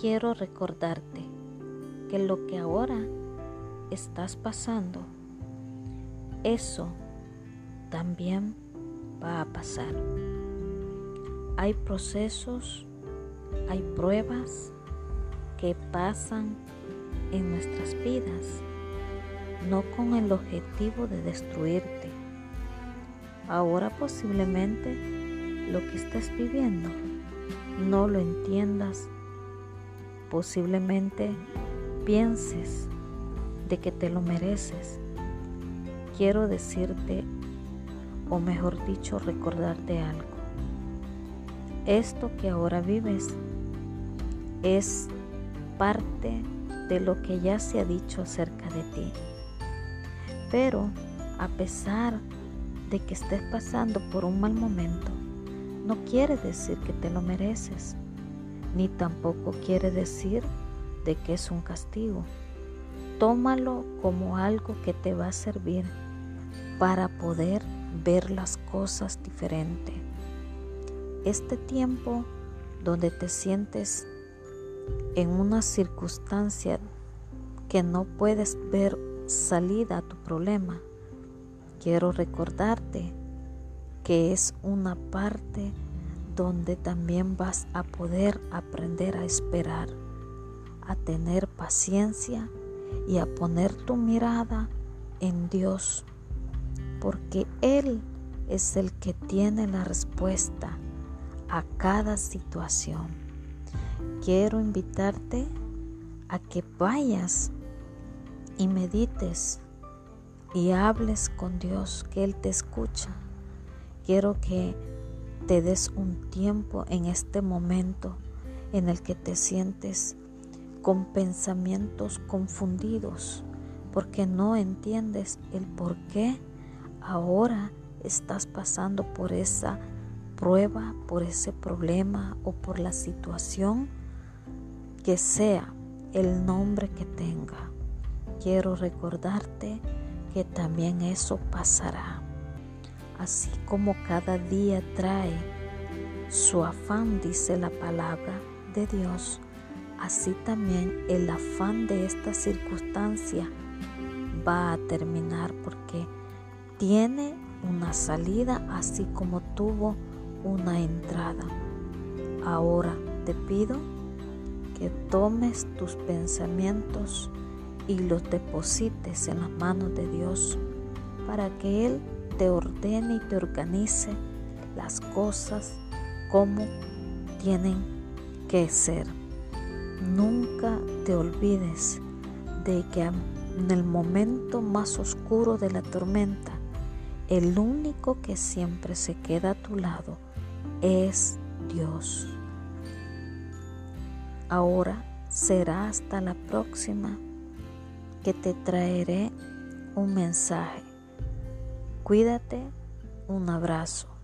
quiero recordarte que lo que ahora estás pasando, eso también va a pasar. Hay procesos, hay pruebas que pasan en nuestras vidas, no con el objetivo de destruirte. Ahora posiblemente lo que estés viviendo no lo entiendas, posiblemente pienses de que te lo mereces. Quiero decirte, o mejor dicho, recordarte algo. Esto que ahora vives es parte de lo que ya se ha dicho acerca de ti. Pero a pesar de que estés pasando por un mal momento, no quiere decir que te lo mereces, ni tampoco quiere decir de que es un castigo. Tómalo como algo que te va a servir para poder ver las cosas diferente. Este tiempo donde te sientes en una circunstancia que no puedes ver salida a tu problema, quiero recordarte que es una parte donde también vas a poder aprender a esperar, a tener paciencia y a poner tu mirada en Dios, porque Él es el que tiene la respuesta a cada situación quiero invitarte a que vayas y medites y hables con Dios, que Él te escucha. Quiero que te des un tiempo en este momento en el que te sientes con pensamientos confundidos, porque no entiendes el por qué ahora estás pasando por esa prueba, por ese problema o por la situación que sea el nombre que tenga. Quiero recordarte que también eso pasará. Así como cada día trae su afán, dice la palabra de Dios, así también el afán de esta circunstancia va a terminar porque tiene una salida así como tuvo una entrada. Ahora te pido que tomes tus pensamientos y los deposites en las manos de Dios para que Él te ordene y te organice las cosas como tienen que ser. Nunca te olvides de que en el momento más oscuro de la tormenta, el único que siempre se queda a tu lado es Dios. Ahora será hasta la próxima que te traeré un mensaje. Cuídate, un abrazo.